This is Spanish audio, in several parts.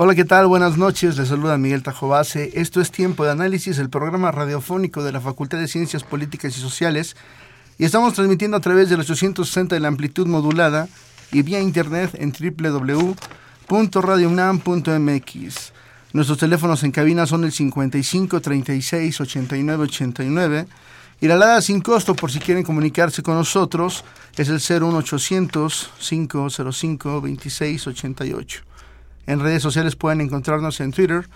Hola, ¿qué tal? Buenas noches. Les saluda Miguel Tajobase. Esto es Tiempo de Análisis, el programa radiofónico de la Facultad de Ciencias Políticas y Sociales y estamos transmitiendo a través de los 860 de la amplitud modulada y vía internet en www.radiounam.mx. Nuestros teléfonos en cabina son el 55 36 89 89 y la alada sin costo por si quieren comunicarse con nosotros es el 01800 505 26 88. En redes sociales pueden encontrarnos en Twitter,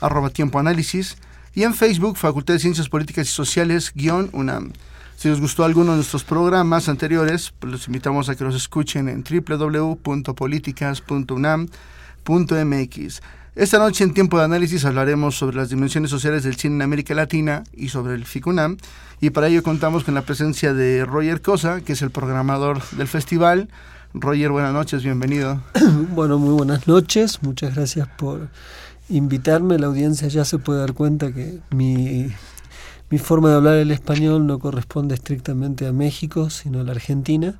arroba tiempo análisis, y en Facebook, Facultad de Ciencias Políticas y Sociales, guion UNAM. Si les gustó alguno de nuestros programas anteriores, pues los invitamos a que los escuchen en www.políticas.unam.mx. Esta noche en tiempo de análisis hablaremos sobre las dimensiones sociales del cine en América Latina y sobre el FICUNAM. Y para ello contamos con la presencia de Roger Cosa, que es el programador del festival. Roger, buenas noches, bienvenido. Bueno, muy buenas noches, muchas gracias por invitarme. La audiencia ya se puede dar cuenta que mi mi forma de hablar el español no corresponde estrictamente a México, sino a la Argentina,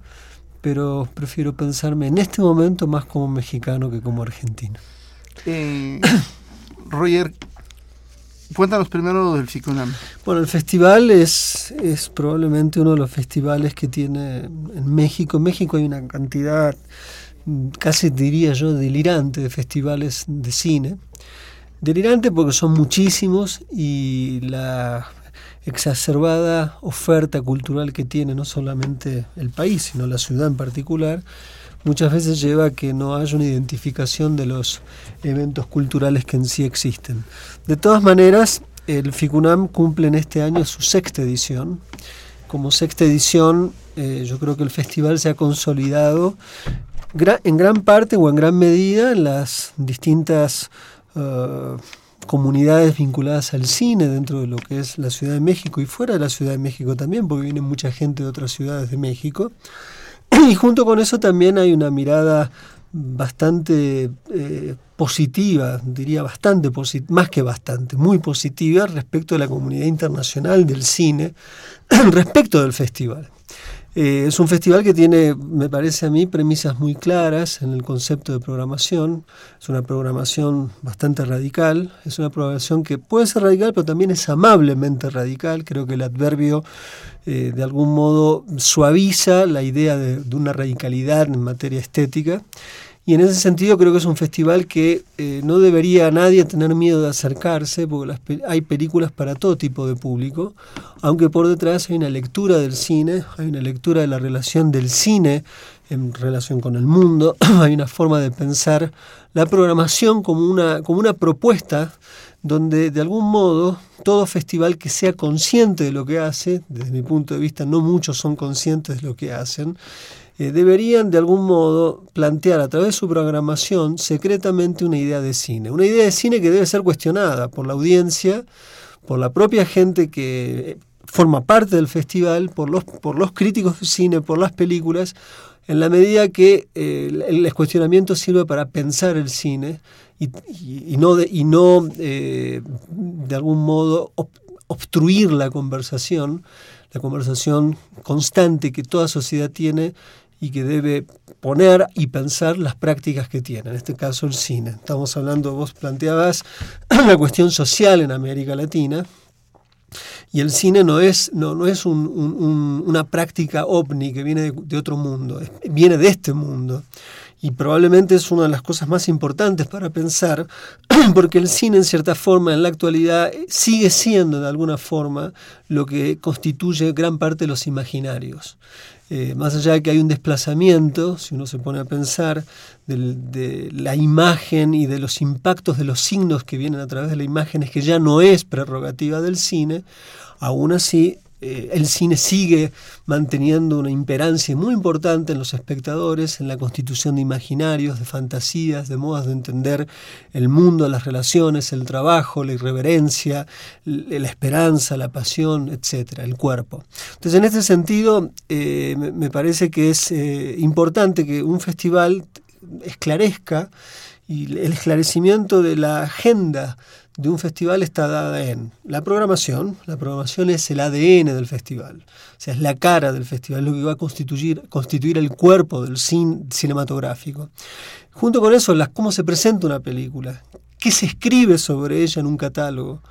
pero prefiero pensarme en este momento más como mexicano que como argentino. Eh, Roger, cuéntanos primero del FICUNAM. Bueno, el festival es, es probablemente uno de los festivales que tiene en México. En México hay una cantidad, casi diría yo, delirante de festivales de cine. Delirante porque son muchísimos y la exacerbada oferta cultural que tiene no solamente el país, sino la ciudad en particular, muchas veces lleva a que no haya una identificación de los eventos culturales que en sí existen. De todas maneras, el FICUNAM cumple en este año su sexta edición. Como sexta edición, eh, yo creo que el festival se ha consolidado en gran parte o en gran medida en las distintas... Uh, comunidades vinculadas al cine dentro de lo que es la Ciudad de México y fuera de la Ciudad de México también, porque viene mucha gente de otras ciudades de México. Y junto con eso también hay una mirada bastante eh, positiva, diría bastante más que bastante, muy positiva respecto de la comunidad internacional del cine, respecto del festival. Eh, es un festival que tiene, me parece a mí, premisas muy claras en el concepto de programación. Es una programación bastante radical. Es una programación que puede ser radical, pero también es amablemente radical. Creo que el adverbio eh, de algún modo suaviza la idea de una radicalidad en materia estética. Y en ese sentido creo que es un festival que eh, no debería nadie tener miedo de acercarse, porque hay películas para todo tipo de público, aunque por detrás hay una lectura del cine, hay una lectura de la relación del cine en relación con el mundo, hay una forma de pensar la programación como una, como una propuesta donde de algún modo todo festival que sea consciente de lo que hace, desde mi punto de vista no muchos son conscientes de lo que hacen, eh, deberían de algún modo plantear a través de su programación secretamente una idea de cine. Una idea de cine que debe ser cuestionada por la audiencia, por la propia gente que forma parte del festival, por los, por los críticos de cine, por las películas, en la medida que eh, el, cuestionamiento sirve para pensar el cine y, no, y no eh, de algún modo obstruir la conversación, la conversación constante que toda sociedad tiene y que debe poner y pensar las prácticas que tiene, en este caso el cine. Estamos hablando, vos planteabas la cuestión social en América Latina, y el cine no es, no, no es una práctica ovni que viene de, otro mundo, viene de este mundo. Y probablemente es una de las cosas más importantes para pensar, porque el cine en cierta forma en la actualidad sigue siendo de alguna forma lo que constituye gran parte de los imaginarios. Eh, más allá de que hay un desplazamiento, si uno se pone a pensar, de la imagen y de los impactos de los signos que vienen a través de la imagen, es que ya no es prerrogativa del cine, aún así eh, el cine sigue manteniendo una imperancia muy importante en los espectadores, en la constitución de imaginarios, de fantasías, de modos de entender el mundo, las relaciones, el trabajo, la irreverencia, la esperanza, la pasión, etcétera, el cuerpo. Entonces, en este sentido, eh, me parece que es eh, importante que un festival esclarezca y el esclarecimiento de la agenda de un festival está dada en la programación. La programación es el ADN del festival, o sea, es la cara del festival, lo que va a constituir, constituir el cuerpo del cine cinematográfico. Junto con eso, las, cómo se presenta una película, qué se escribe sobre ella en un catálogo,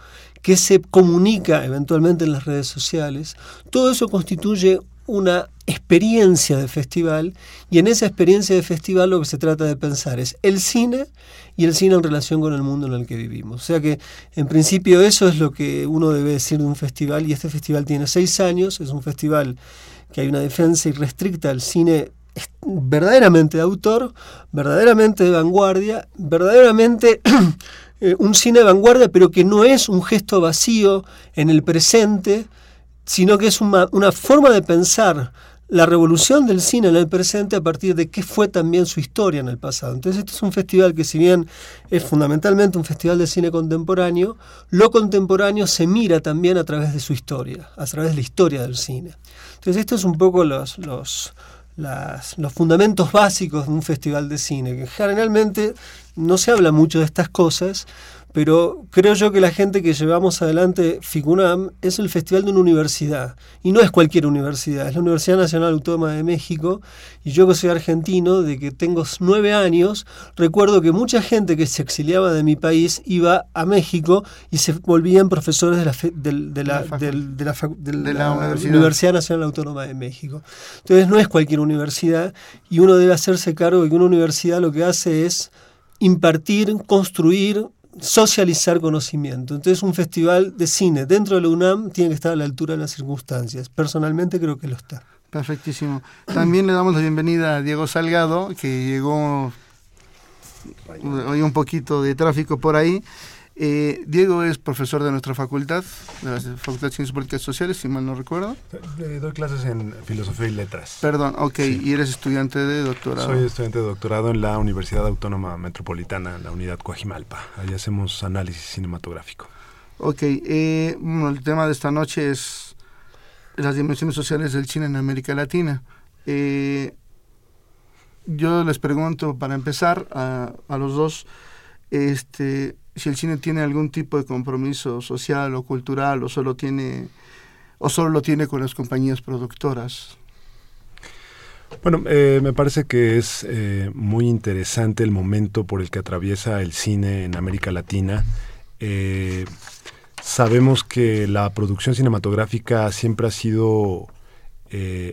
qué se comunica eventualmente en las redes sociales, todo eso constituye una experiencia de festival y en esa experiencia de festival lo que se trata de pensar es el cine y el cine en relación con el mundo en el que vivimos. O sea que en principio eso es lo que uno debe decir de un festival y este festival tiene seis años, es un festival que hay una defensa irrestricta al cine verdaderamente de autor, verdaderamente de vanguardia, verdaderamente eh, un cine de vanguardia, pero que no es un gesto vacío en el presente, sino que es una, forma de pensar la revolución del cine en el presente a partir de qué fue también su historia en el pasado. Entonces este es un festival que si bien es fundamentalmente un festival de cine contemporáneo, lo contemporáneo se mira también a través de su historia, a través de la historia del cine. Entonces estos son un poco los, los, los fundamentos básicos de un festival de cine, que generalmente no se habla mucho de estas cosas, pero creo yo que la gente que llevamos adelante FICUNAM es el festival de una universidad, y no es cualquier universidad, es la Universidad Nacional Autónoma de México, y yo que soy argentino, de que tengo nueve años, recuerdo que mucha gente que se exiliaba de mi país iba a México y se volvían profesores de la, de, la, de la, universidad. universidad Nacional Autónoma de México. Entonces no es cualquier universidad, y uno debe hacerse cargo de que una universidad lo que hace es impartir, construir, socializar conocimiento. Entonces un festival de cine dentro de la UNAM tiene que estar a la altura de las circunstancias. Personalmente creo que lo está. Perfectísimo. También le damos la bienvenida a Diego Salgado, que llegó hoy un poquito de tráfico por ahí. Eh, Diego es profesor de nuestra facultad, de la Facultad de Ciencias Políticas Sociales, si mal no recuerdo. Eh, doy clases en Filosofía y Letras. Perdón, ok. ¿Y eres estudiante de doctorado? Soy estudiante de doctorado en la Universidad Autónoma Metropolitana, en la unidad Coajimalpa. Ahí hacemos análisis cinematográfico. Ok. Eh, bueno, el tema de esta noche es las dimensiones sociales del cine en América Latina. yo les pregunto, para empezar, a, a los dos, este si el cine tiene algún tipo de compromiso social o cultural o solo tiene o solo lo tiene con las compañías productoras. Bueno, eh, me parece que es eh, muy interesante el momento por el que atraviesa el cine en América Latina. Eh, sabemos que la producción cinematográfica siempre ha sido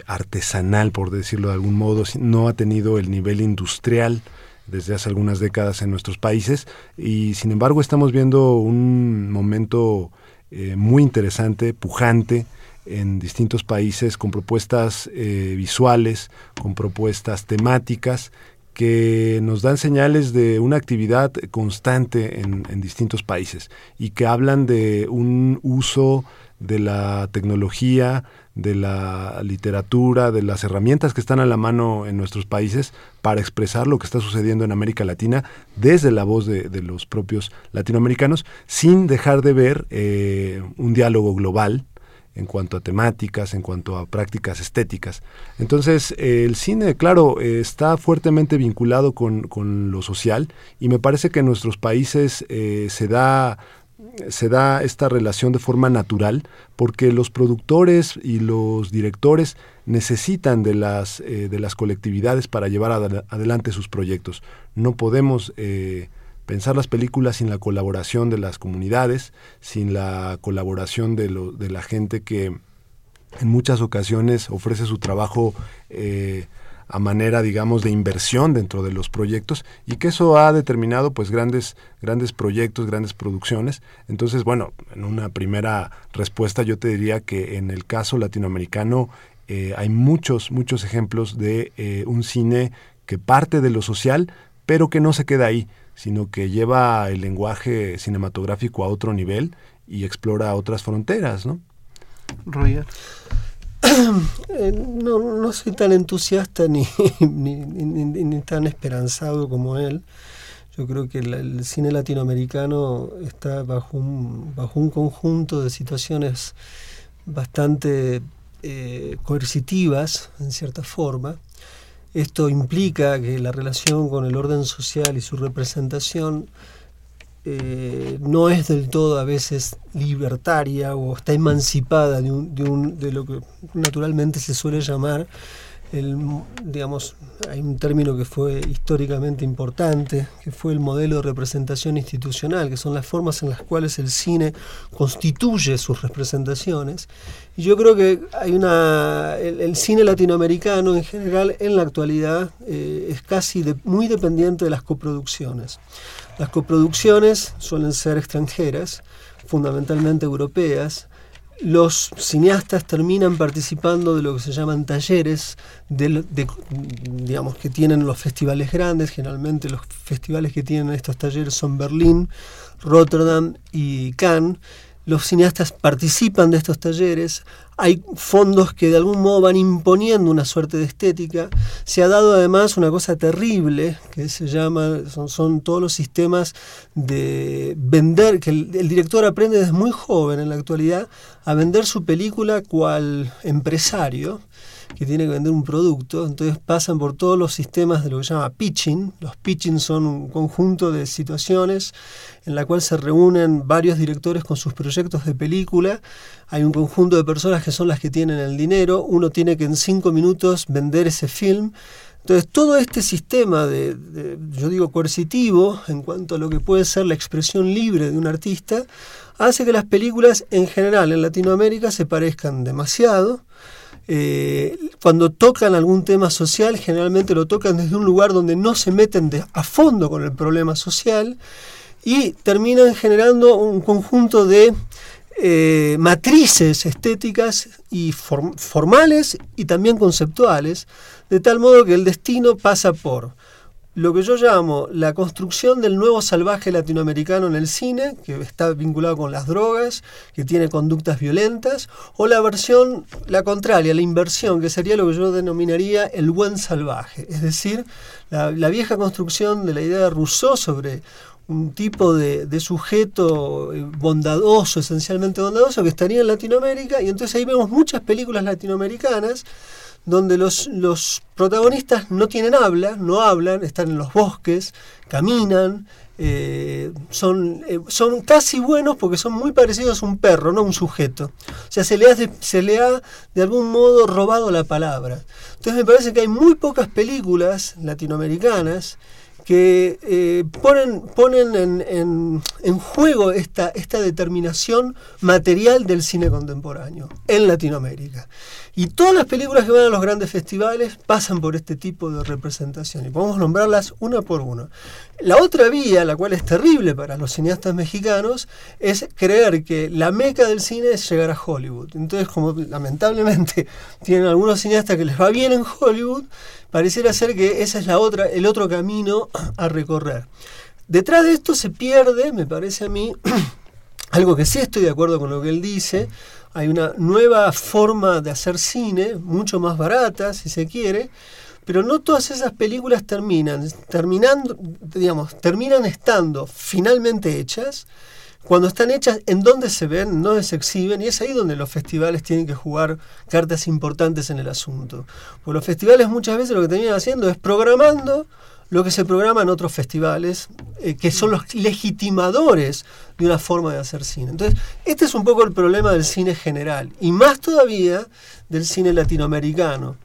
artesanal, por decirlo de algún modo, no ha tenido el nivel industrial desde hace algunas décadas en nuestros países. Y sin embargo estamos viendo un momento eh, muy interesante, pujante en distintos países con propuestas eh, visuales, con propuestas temáticas que nos dan señales de una actividad constante en, en distintos países y que hablan de un uso de la tecnología, de la literatura, de las herramientas que están a la mano en nuestros países para expresar lo que está sucediendo en América Latina desde la voz de, los propios latinoamericanos, sin dejar de ver eh, un diálogo global en cuanto a temáticas, en cuanto a prácticas estéticas. Entonces, el cine, claro, está fuertemente vinculado con, lo social y me parece que en nuestros países eh, se da se da esta relación de forma natural porque los productores y los directores necesitan de las, eh, de las colectividades para llevar adelante sus proyectos. No podemos eh, pensar las películas sin la colaboración de las comunidades, sin la colaboración de, de la gente que en muchas ocasiones ofrece su trabajo eh, a manera, digamos, de inversión dentro de los proyectos y que eso ha determinado pues grandes, grandes proyectos, grandes producciones. Entonces, bueno, en una primera respuesta yo te diría que en el caso latinoamericano eh, hay muchos, muchos ejemplos de eh, un cine que parte de lo social, pero que no se queda ahí, sino que lleva el lenguaje cinematográfico a otro nivel y explora otras fronteras, ¿no? Roger? Eh, no, no soy tan entusiasta ni, ni, tan esperanzado como él. Yo creo que el cine latinoamericano está bajo un, bajo un conjunto de situaciones bastante eh, coercitivas, en cierta forma. Esto implica que la relación con el orden social y su representación eh, no es del todo a veces libertaria o está emancipada de, un, de, un, de lo que naturalmente se suele llamar el, digamos, hay un término que fue históricamente importante, que fue el modelo de representación institucional, que son las formas en las cuales el cine constituye sus representaciones. Y yo creo que hay una, el, cine latinoamericano en general en la actualidad eh, es casi de, muy dependiente de las coproducciones. Las coproducciones suelen ser extranjeras, fundamentalmente europeas, los cineastas terminan participando de lo que se llaman talleres, de, digamos, que tienen los festivales grandes. Generalmente los festivales que tienen estos talleres son Berlín, Rotterdam y Cannes. Los cineastas participan de estos talleres, hay fondos que de algún modo van imponiendo una suerte de estética, se ha dado además una cosa terrible que se llama, son, todos los sistemas de vender, que el, el director aprende desde muy joven en la actualidad a vender su película cual empresario, que tiene que vender un producto, entonces pasan por todos los sistemas de lo que se llama pitching. Los pitching son un conjunto de situaciones en la cual se reúnen varios directores con sus proyectos de película. Hay un conjunto de personas que son las que tienen el dinero. Uno tiene que en cinco minutos vender ese film. Entonces, todo este sistema de, de, yo digo, coercitivo en cuanto a lo que puede ser la expresión libre de un artista, hace que las películas en general en Latinoamérica se parezcan demasiado. Eh, cuando tocan algún tema social, generalmente lo tocan desde un lugar donde no se meten de, a fondo con el problema social y terminan generando un conjunto de eh, matrices estéticas y form formales y también conceptuales, de tal modo que el destino pasa por lo que yo llamo la construcción del nuevo salvaje latinoamericano en el cine, que está vinculado con las drogas, que tiene conductas violentas, o la versión, la contraria, la inversión, que sería lo que yo denominaría el buen salvaje, es decir, la, vieja construcción de la idea de Rousseau sobre un tipo de, de, sujeto eh, bondadoso, esencialmente bondadoso, que estaría en Latinoamérica, y entonces ahí vemos muchas películas latinoamericanas donde los, los protagonistas no tienen habla, no hablan, están en los bosques, caminan, eh, son, eh, son casi buenos porque son muy parecidos a un perro, no a un sujeto. O sea, se le, ha se le ha de algún modo robado la palabra. Entonces me parece que hay muy pocas películas latinoamericanas que eh, ponen, ponen en, en, en, juego esta, esta determinación material del cine contemporáneo en Latinoamérica. Y todas las películas que van a los grandes festivales pasan por este tipo de representación y podemos nombrarlas una por una. La otra vía, la cual es terrible para los cineastas mexicanos, es creer que la meca del cine es llegar a Hollywood. Entonces, como lamentablemente tienen algunos cineastas que les va bien en Hollywood, pareciera ser que ese es la otra, el otro camino a recorrer. Detrás de esto se pierde, me parece a mí, algo que sí estoy de acuerdo con lo que él dice, hay una nueva forma de hacer cine, mucho más barata, si se quiere, pero no todas esas películas terminan, terminando, digamos, terminan estando finalmente hechas. Cuando están hechas, ¿en dónde se ven? ¿Dónde se exhiben? Y es ahí donde los festivales tienen que jugar cartas importantes en el asunto. Porque los festivales muchas veces lo que terminan haciendo es programando lo que se programa en otros festivales, eh, que son los legitimadores de una forma de hacer cine. Entonces, este es un poco el problema del cine general, y más todavía del cine latinoamericano.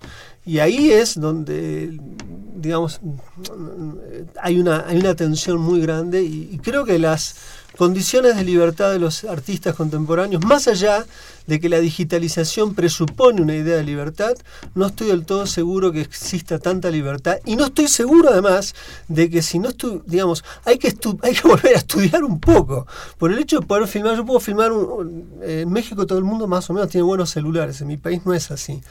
Y ahí es donde, digamos, hay una, hay una tensión muy grande y, y creo que las condiciones de libertad de los artistas contemporáneos, más allá de que la digitalización presupone una idea de libertad, no estoy del todo seguro que exista tanta libertad y no estoy seguro además de que si no estoy, digamos, hay que, hay que volver a estudiar un poco. Por el hecho de poder filmar, yo puedo filmar, un, en México todo el mundo más o menos tiene buenos celulares, en mi país no es así.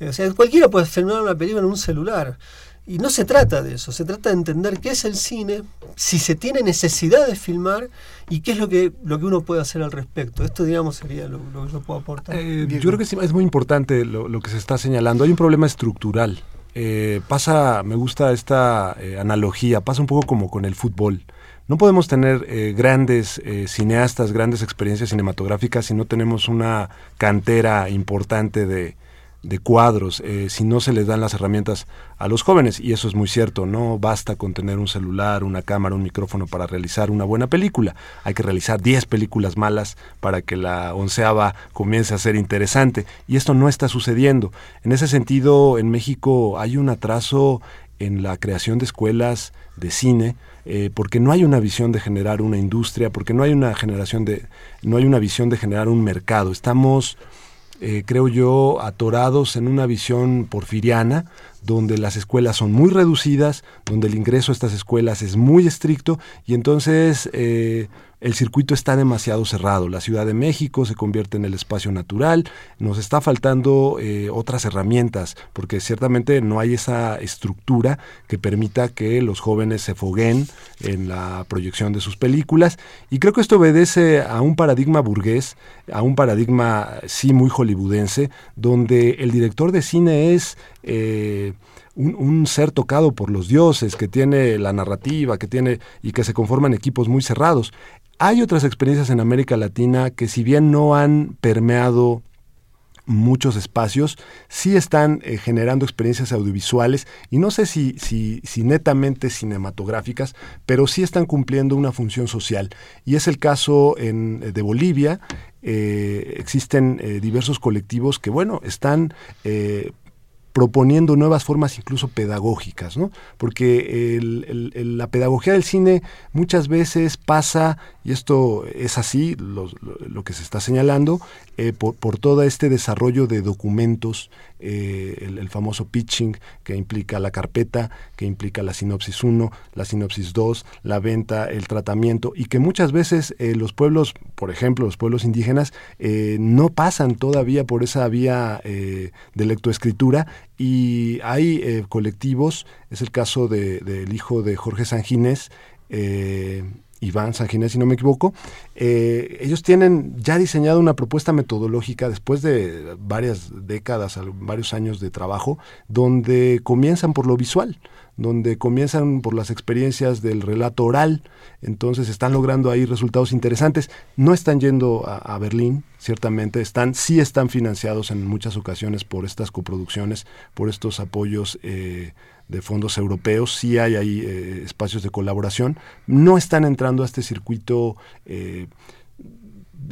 O sea, cualquiera puede filmar una película en un celular. Y no se trata de eso, se trata de entender qué es el cine, si se tiene necesidad de filmar y qué es lo que, lo que uno puede hacer al respecto. Esto, digamos, sería lo, que yo puedo aportar. Eh, yo creo que es muy importante lo, que se está señalando. Hay un problema estructural. Eh, pasa, me gusta esta eh, analogía, pasa un poco como con el fútbol. No podemos tener grandes cineastas, grandes experiencias cinematográficas si no tenemos una cantera importante de, de cuadros eh, si no se les dan las herramientas a los jóvenes y eso es muy cierto no basta con tener un celular una cámara un micrófono para realizar una buena película. Hay que realizar 10 películas malas para que la onceava comience a ser interesante y esto no está sucediendo. En ese sentido en México hay un atraso en la creación de escuelas de cine eh, porque no hay una visión de generar una industria porque no hay una generación de no hay una visión de generar un mercado. Estamos eh, creo yo, atorados en una visión porfiriana, donde las escuelas son muy reducidas, donde el ingreso a estas escuelas es muy estricto y entonces eh, el circuito está demasiado cerrado. La Ciudad de México se convierte en el espacio natural, nos está faltando eh, otras herramientas, porque ciertamente no hay esa estructura que permita que los jóvenes se foguen en la proyección de sus películas. Y creo que esto obedece a un paradigma burgués, a un paradigma sí muy hollywoodense, donde el director de cine es... Eh, un, ser tocado por los dioses, que tiene la narrativa, que tiene y que se conforman equipos muy cerrados. Hay otras experiencias en América Latina que si bien no han permeado muchos espacios, sí están eh, generando experiencias audiovisuales y no sé si, si, si, netamente cinematográficas, pero sí están cumpliendo una función social. Y es el caso en, de Bolivia. Eh, existen eh, diversos colectivos que, bueno, están proponiendo nuevas formas incluso pedagógicas, ¿no? Porque la pedagogía del cine muchas veces pasa, y esto es así, lo, que se está señalando, eh, por, por, todo este desarrollo de documentos, eh, el, famoso pitching que implica la carpeta, que implica la sinopsis 1, la sinopsis 2, la venta, el tratamiento, y que muchas veces eh, los pueblos, por ejemplo, los pueblos indígenas, no pasan todavía por esa vía de lectoescritura y hay eh, colectivos, es el caso del hijo de Jorge Sanginés, eh, Iván Sanginés, si no me equivoco, eh, ellos tienen ya diseñado una propuesta metodológica después de varias décadas, varios años de trabajo, donde comienzan por lo visual, donde comienzan por las experiencias del relato oral, entonces están logrando ahí resultados interesantes. No están yendo a, Berlín, ciertamente, están, sí están financiados en muchas ocasiones por estas coproducciones, por estos apoyos eh, de fondos europeos, sí hay ahí eh, espacios de colaboración, no están entrando a este circuito eh,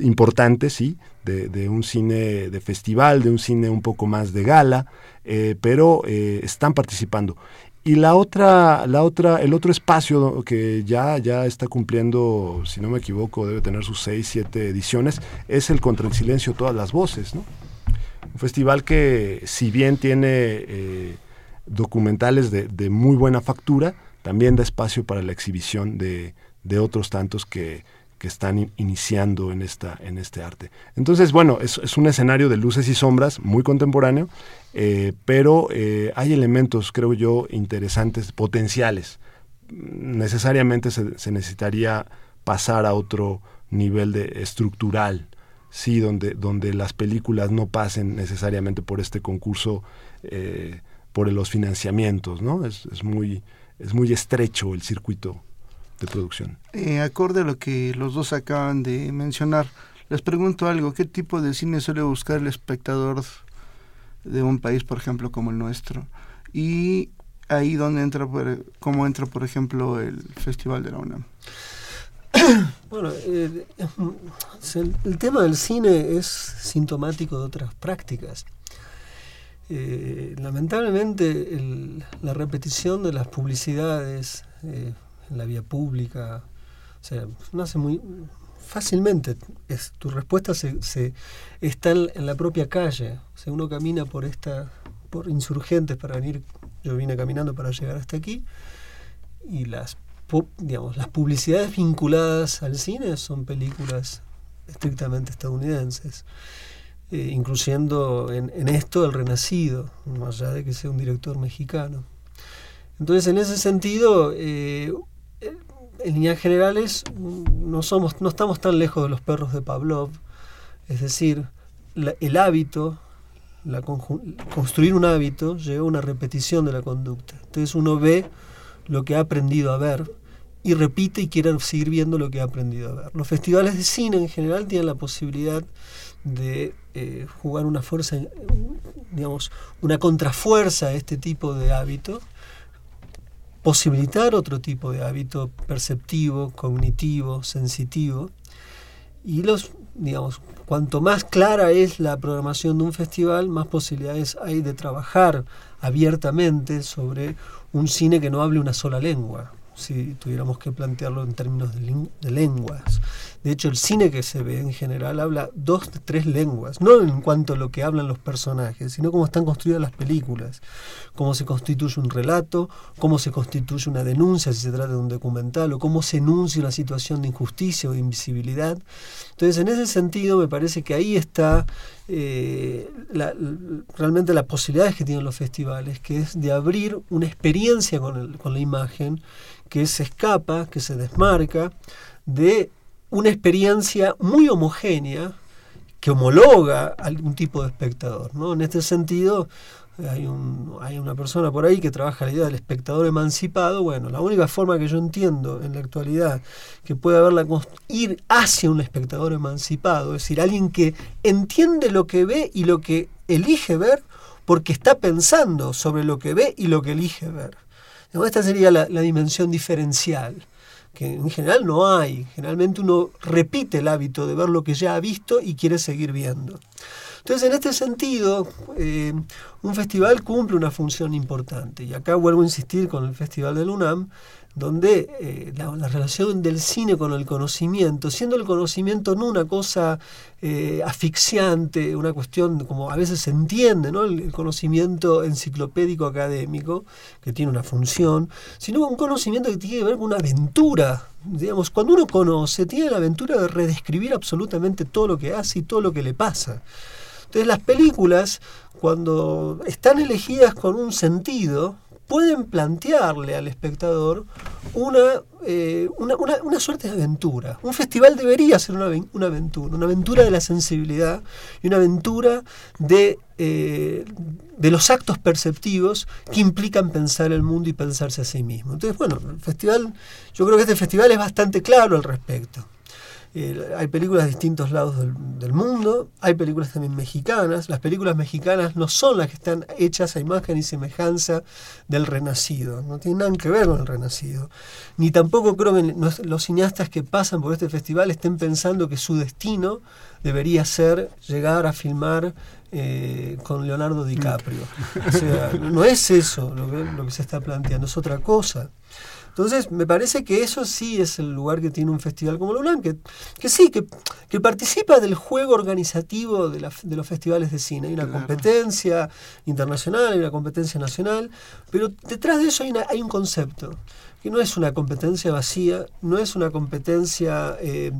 importante, sí, de, un cine de festival, de un cine un poco más de gala, pero están participando. Y la otra, la otra, el otro espacio que ya, ya está cumpliendo, si no me equivoco, debe tener sus seis, siete ediciones, es el Contra el Silencio Todas las Voces, ¿no? Un festival que, si bien tiene eh, documentales de, de, muy buena factura, también da espacio para la exhibición de, de otros tantos que, que están iniciando en, esta, en este arte. Entonces, bueno, es, es, un escenario de luces y sombras muy contemporáneo, eh, pero eh, hay elementos, creo yo, interesantes, potenciales. Necesariamente se, necesitaría pasar a otro nivel de estructural, sí, donde, donde las películas no pasen necesariamente por este concurso, eh, por los financiamientos, ¿no? Es, es, muy, es muy estrecho el circuito de producción. Acorde a lo que los dos acaban de mencionar, les pregunto algo, ¿qué tipo de cine suele buscar el espectador de un país, por ejemplo, como el nuestro? Y ahí donde entra, cómo entra, por ejemplo, el Festival de la UNAM. Bueno, eh, el, tema del cine es sintomático de otras prácticas. Eh, lamentablemente la repetición de las publicidades en la vía pública. O sea, nace muy fácilmente. Es, tu respuesta se, se está en, la propia calle. O sea, uno camina por esta, por insurgentes para venir. Yo vine caminando para llegar hasta aquí. Y las digamos, las publicidades vinculadas al cine son películas estrictamente estadounidenses, eh, incluyendo en, esto el Renacido, más allá de que sea un director mexicano. Entonces, en ese sentido, eh, en líneas generales, no, somos, no estamos tan lejos de los perros de Pavlov. Es decir, el hábito, la construir un hábito lleva una repetición de la conducta. Entonces uno ve lo que ha aprendido a ver y repite y quiere seguir viendo lo que ha aprendido a ver. Los festivales de cine en general tienen la posibilidad de eh, jugar una fuerza, digamos, una contrafuerza a este tipo de hábito, posibilitar otro tipo de hábito perceptivo, cognitivo, sensitivo, y los, digamos, cuanto más clara es la programación de un festival, más posibilidades hay de trabajar abiertamente sobre un cine que no hable una sola lengua si tuviéramos que plantearlo en términos de, lenguas. De hecho, el cine que se ve en general habla dos, tres lenguas, no en cuanto a lo que hablan los personajes, sino cómo están construidas las películas, cómo se constituye un relato, cómo se constituye una denuncia si se trata de un documental, o cómo se enuncia una situación de injusticia o de invisibilidad. Entonces, en ese sentido, me parece que ahí está eh, realmente las posibilidades que tienen los festivales, que es de abrir una experiencia con, con la imagen que se escapa, que se desmarca de una experiencia muy homogénea que homologa a algún tipo de espectador. ¿no? En este sentido, hay, un, hay una persona por ahí que trabaja la idea del espectador emancipado. Bueno, la única forma que yo entiendo en la actualidad que puede haberla ir hacia un espectador emancipado, es decir, alguien que entiende lo que ve y lo que elige ver porque está pensando sobre lo que ve y lo que elige ver. Esta sería la, dimensión diferencial, que en general no hay. Generalmente uno repite el hábito de ver lo que ya ha visto y quiere seguir viendo. Entonces, en este sentido, eh, un festival cumple una función importante. Y acá vuelvo a insistir con el Festival del UNAM, donde eh, la, relación del cine con el conocimiento, siendo el conocimiento no una cosa eh, asfixiante, una cuestión como a veces se entiende, ¿no? el, conocimiento enciclopédico académico, que tiene una función, sino un conocimiento que tiene que ver con una aventura. Digamos, cuando uno conoce, tiene la aventura de redescribir absolutamente todo lo que hace y todo lo que le pasa. Entonces las películas, cuando están elegidas con un sentido, pueden plantearle al espectador eh, una, una, suerte de aventura. Un festival debería ser una, aventura, una aventura de la sensibilidad y una aventura de, eh, de los actos perceptivos que implican pensar el mundo y pensarse a sí mismo. Entonces, bueno, el festival, yo creo que este festival es bastante claro al respecto. Eh, hay películas de distintos lados del, mundo, hay películas también mexicanas. Las películas mexicanas no son las que están hechas a imagen y semejanza del renacido, no tienen nada que ver con el renacido. Ni tampoco creo que los cineastas que pasan por este festival estén pensando que su destino debería ser llegar a filmar eh, con Leonardo DiCaprio. O sea, no es eso lo que se está planteando, es otra cosa. Entonces, me parece que eso sí es el lugar que tiene un festival como el UNAM, que, que sí, que, que, participa del juego organizativo de, de, los festivales de cine. Hay una competencia internacional, hay una competencia nacional, pero detrás de eso hay, hay un concepto, que no es una competencia vacía, no es una competencia eh,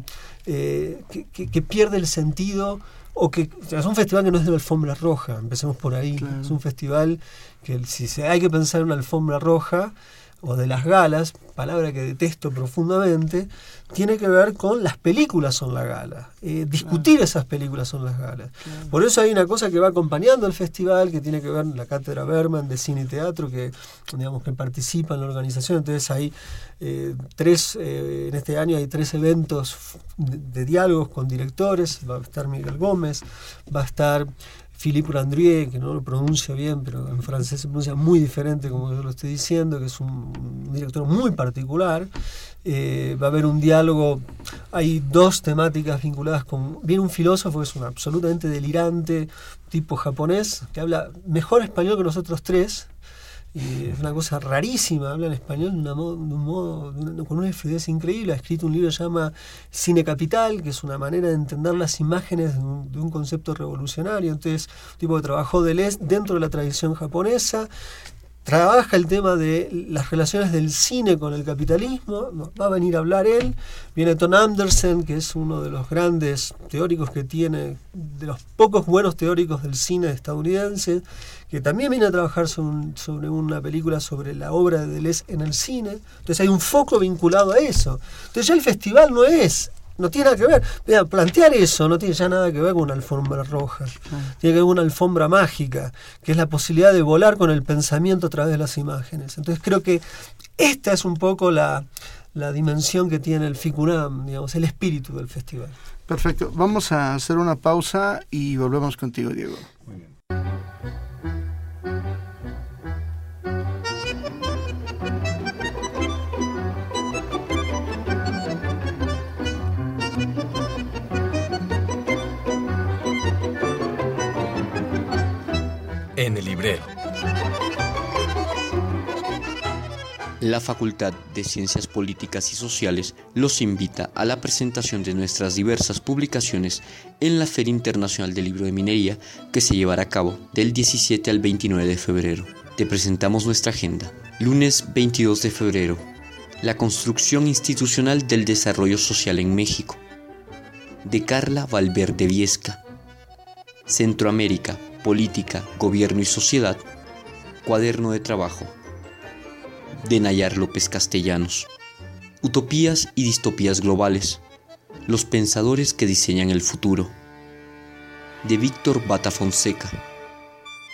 eh, que, pierde el sentido o que es un festival que no es de la alfombra roja, empecemos por ahí, es un festival que si se, hay que pensar en una alfombra roja, o de las galas, palabra que detesto profundamente, tiene que ver con las películas son la gala. Eh, discutir esas películas son las galas. Por eso hay una cosa que va acompañando el festival, que tiene que ver la cátedra Berman de cine y teatro, que digamos que participa en la organización. Entonces hay eh, tres, eh, en este año hay tres eventos de, de diálogos con directores. Va a estar Miguel Gómez, va a estar Philippe Landrieu, que no lo pronuncio bien, pero en francés se pronuncia muy diferente como yo lo estoy diciendo, que es un, director muy particular. Eh, va a haber un diálogo, hay dos temáticas vinculadas con... Viene un filósofo que es un absolutamente delirante, tipo japonés, que habla mejor español que nosotros tres, es una cosa rarísima, habla en español de, un modo, con una fluidez increíble. Ha escrito un libro que se llama Cine Capital, que es una manera de entender las imágenes de un, concepto revolucionario. Entonces, un tipo que trabajó dentro de la tradición japonesa, trabaja el tema de las relaciones del cine con el capitalismo, va a venir a hablar él, viene Tom Anderson, que es uno de los grandes teóricos que tiene, de los pocos buenos teóricos del cine estadounidense, que también viene a trabajar sobre, una película sobre la obra de Deleuze en el cine, entonces hay un foco vinculado a eso. Entonces ya el festival no es no tiene nada que ver. plantear eso no tiene ya nada que ver con una alfombra roja. Tiene que ver con una alfombra mágica, que es la posibilidad de volar con el pensamiento a través de las imágenes. Entonces creo que esta es un poco la, la dimensión que tiene el FICUNAM, digamos, el espíritu del festival. Perfecto. Vamos a hacer una pausa y volvemos contigo, Diego. En el librero. La Facultad de Ciencias Políticas y Sociales los invita a la presentación de nuestras diversas publicaciones en la Feria Internacional del Libro de Minería que se llevará a cabo del 17 al 29 de febrero. Te presentamos nuestra agenda. Lunes 22 de febrero. La construcción institucional del desarrollo social en México. De Carla Valverde Viesca. Centroamérica, Política, Gobierno y Sociedad, Cuaderno de Trabajo, de Nayar López Castellanos. Utopías y distopías globales, los pensadores que diseñan el futuro, de Víctor Bata Fonseca.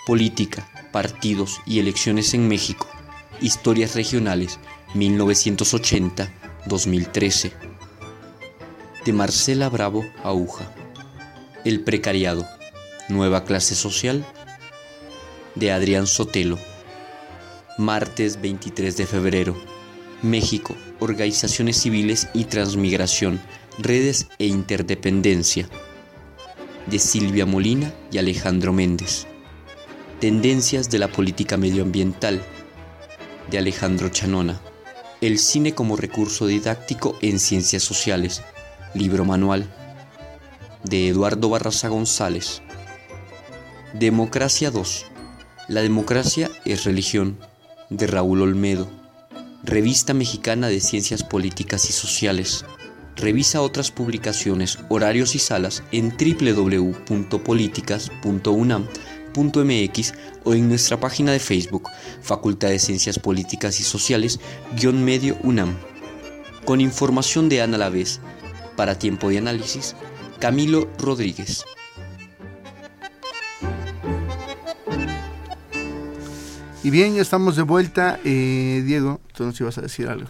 Política, partidos y elecciones en México, historias regionales 1980-2013, de Marcela Bravo Aguja. El precariado, Nueva clase social de Adrián Sotelo. Martes 23 de febrero. México, organizaciones civiles y transmigración, redes e interdependencia. De Silvia Molina y Alejandro Méndez. Tendencias de la política medioambiental. De Alejandro Chanona. El cine como recurso didáctico en ciencias sociales. Libro manual. De Eduardo Barraza González. Democracia 2. La democracia es religión. De Raúl Olmedo. Revista Mexicana de Ciencias Políticas y Sociales. Revisa otras publicaciones, horarios y salas en www.políticas.unam.mx o en nuestra página de Facebook, Facultad de Ciencias Políticas y Sociales, guion medio UNAM. Con información de Ana Lavés, para tiempo de análisis, Camilo Rodríguez. Y bien, ya estamos de vuelta. Eh, Diego, tú nos ibas a decir algo.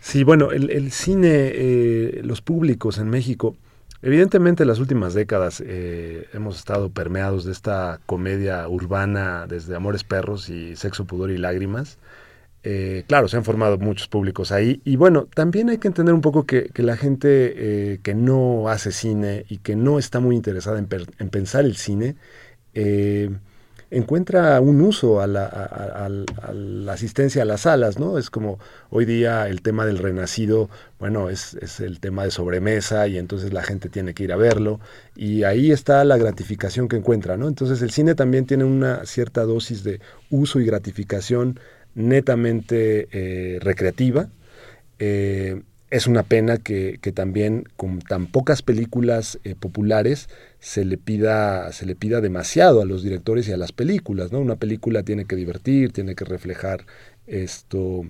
Sí, bueno, el, cine, eh, los públicos en México, evidentemente en las últimas décadas eh, hemos estado permeados de esta comedia urbana desde Amores Perros y Sexo, Pudor y Lágrimas. claro, se han formado muchos públicos ahí. Y bueno, también hay que entender un poco que, la gente que no hace cine y que no está muy interesada en, en pensar el cine, encuentra un uso a la, asistencia a las salas, ¿no? Es como hoy día el tema del renacido, bueno, es, el tema de sobremesa y entonces la gente tiene que ir a verlo y ahí está la gratificación que encuentra, ¿no? Entonces el cine también tiene una cierta dosis de uso y gratificación netamente eh, recreativa. Eh, es una pena que, también con tan pocas películas eh, populares se le pida se le pida demasiado a los directores y a las películas, ¿no? Una película tiene que divertir, tiene que reflejar esto,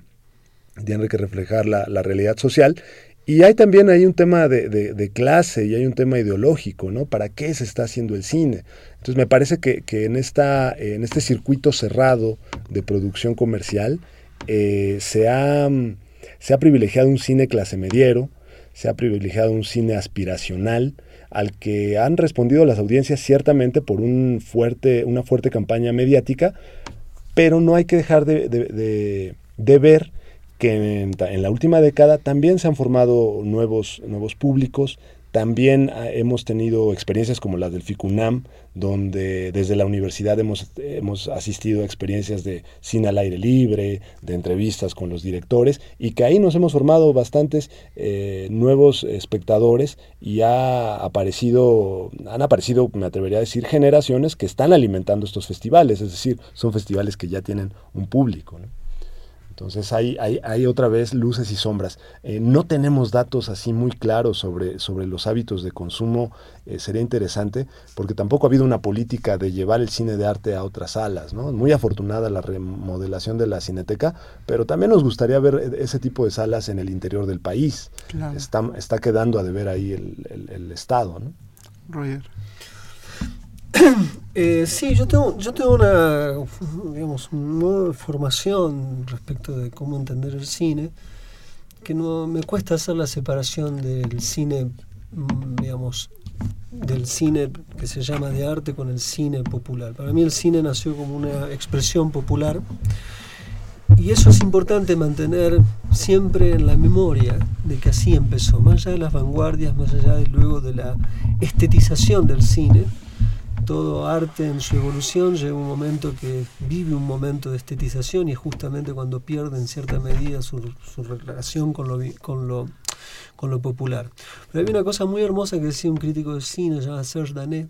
tiene que reflejar la, realidad social y hay también ahí un tema de, clase y hay un tema ideológico, ¿no? ¿Para qué se está haciendo el cine? Entonces me parece que, en, esta, en este circuito cerrado de producción comercial eh, se, ha, se ha privilegiado un cine clase mediero, se ha privilegiado un cine aspiracional, al que han respondido las audiencias ciertamente por un fuerte, una fuerte campaña mediática, pero no hay que dejar de, ver que en, la última década también se han formado nuevos, nuevos públicos, También ah, hemos tenido experiencias como las del FICUNAM, donde desde la universidad hemos, hemos asistido a experiencias de cine al aire libre, de entrevistas con los directores, y que ahí nos hemos formado bastantes eh, nuevos espectadores y ha aparecido, han aparecido, me atrevería a decir, generaciones que están alimentando estos festivales, es decir, son festivales que ya tienen un público. ¿no? Entonces hay, hay, otra vez luces y sombras. Eh, no tenemos datos así muy claros sobre, sobre los hábitos de consumo. Eh, sería interesante porque tampoco ha habido una política de llevar el cine de arte a otras salas. ¿no? Muy afortunada la remodelación de la cineteca, pero también nos gustaría ver ese tipo de salas en el interior del país. Está, está quedando a deber ahí el, el, Estado. ¿no? Roger. Eh, sí, yo tengo, yo tengo una, digamos, formación respecto de cómo entender el cine, que no me cuesta hacer la separación del cine, mm, digamos, del cine que se llama de arte con el cine popular. Para mí el cine nació como una expresión popular y eso es importante mantener siempre en la memoria de que así empezó, más allá de las vanguardias, más allá de luego de la estetización del cine todo arte en su evolución llega un momento que vive un momento de estetización y es justamente cuando pierde en cierta medida su, relación con lo, con, lo, con lo popular. Pero hay una cosa muy hermosa que decía un crítico de cine, llamado Serge Danet.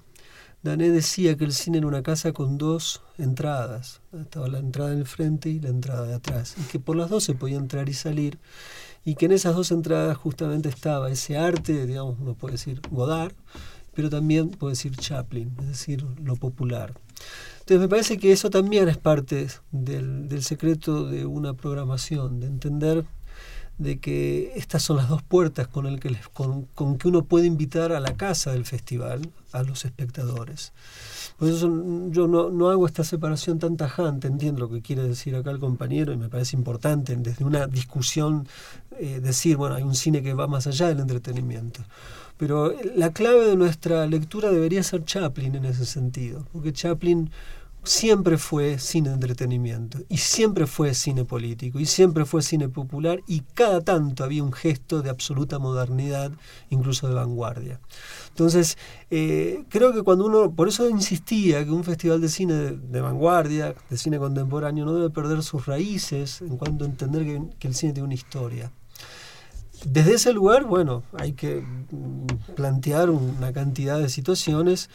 Danet decía que el cine era una casa con dos entradas. Estaba la entrada en el frente y la entrada de atrás. Y que por las dos se podía entrar y salir. Y que en esas dos entradas justamente estaba ese arte, digamos, uno puede decir Godard, pero también puedo decir Chaplin, es decir, lo popular. Entonces me parece que eso también es parte del, secreto de una programación, de entender de que estas son las dos puertas con, el que con, que uno puede invitar a la casa del festival a los espectadores. Por eso yo no, hago esta separación tan tajante, entiendo lo que quiere decir acá el compañero y me parece importante desde una discusión eh, decir, bueno, hay un cine que va más allá del entretenimiento. Pero la clave de nuestra lectura debería ser Chaplin en ese sentido, porque Chaplin siempre fue cine entretenimiento y siempre fue cine político y siempre fue cine popular y cada tanto había un gesto de absoluta modernidad, incluso de vanguardia. Entonces, eh, creo que cuando uno, por eso insistía que un festival de cine de, vanguardia, de cine contemporáneo, no debe perder sus raíces en cuanto a entender que, que el cine tiene una historia desde ese lugar, bueno, hay que plantear una cantidad de situaciones,